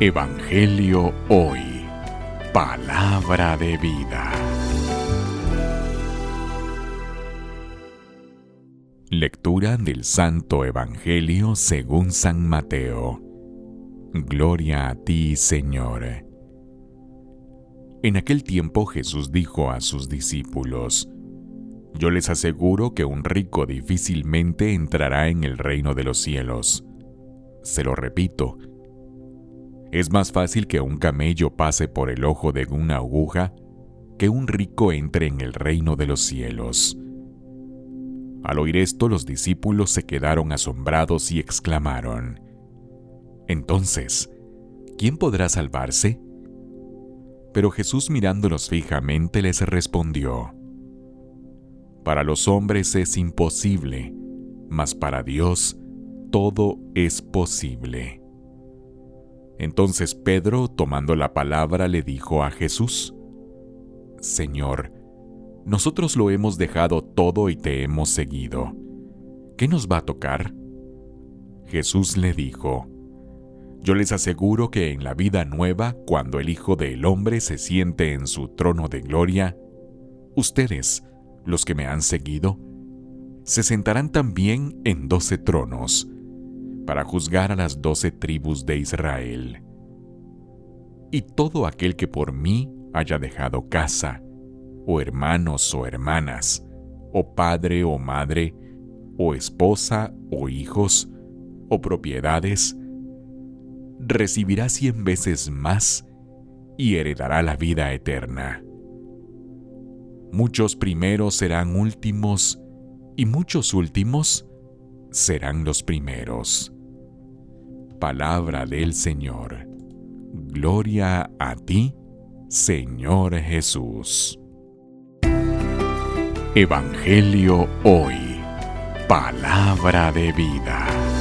Evangelio Hoy. Palabra de vida. Lectura del Santo Evangelio según San Mateo. Gloria a ti, Señor. En aquel tiempo Jesús dijo a sus discípulos, Yo les aseguro que un rico difícilmente entrará en el reino de los cielos. Se lo repito, es más fácil que un camello pase por el ojo de una aguja que un rico entre en el reino de los cielos. Al oír esto los discípulos se quedaron asombrados y exclamaron, Entonces, ¿quién podrá salvarse? Pero Jesús mirándolos fijamente les respondió, Para los hombres es imposible, mas para Dios todo es posible. Entonces Pedro, tomando la palabra, le dijo a Jesús, Señor, nosotros lo hemos dejado todo y te hemos seguido. ¿Qué nos va a tocar? Jesús le dijo, Yo les aseguro que en la vida nueva, cuando el Hijo del Hombre se siente en su trono de gloria, ustedes, los que me han seguido, se sentarán también en doce tronos para juzgar a las doce tribus de Israel. Y todo aquel que por mí haya dejado casa, o hermanos o hermanas, o padre o madre, o esposa o hijos, o propiedades, recibirá cien veces más y heredará la vida eterna. Muchos primeros serán últimos y muchos últimos serán los primeros. Palabra del Señor. Gloria a ti, Señor Jesús. Evangelio hoy. Palabra de vida.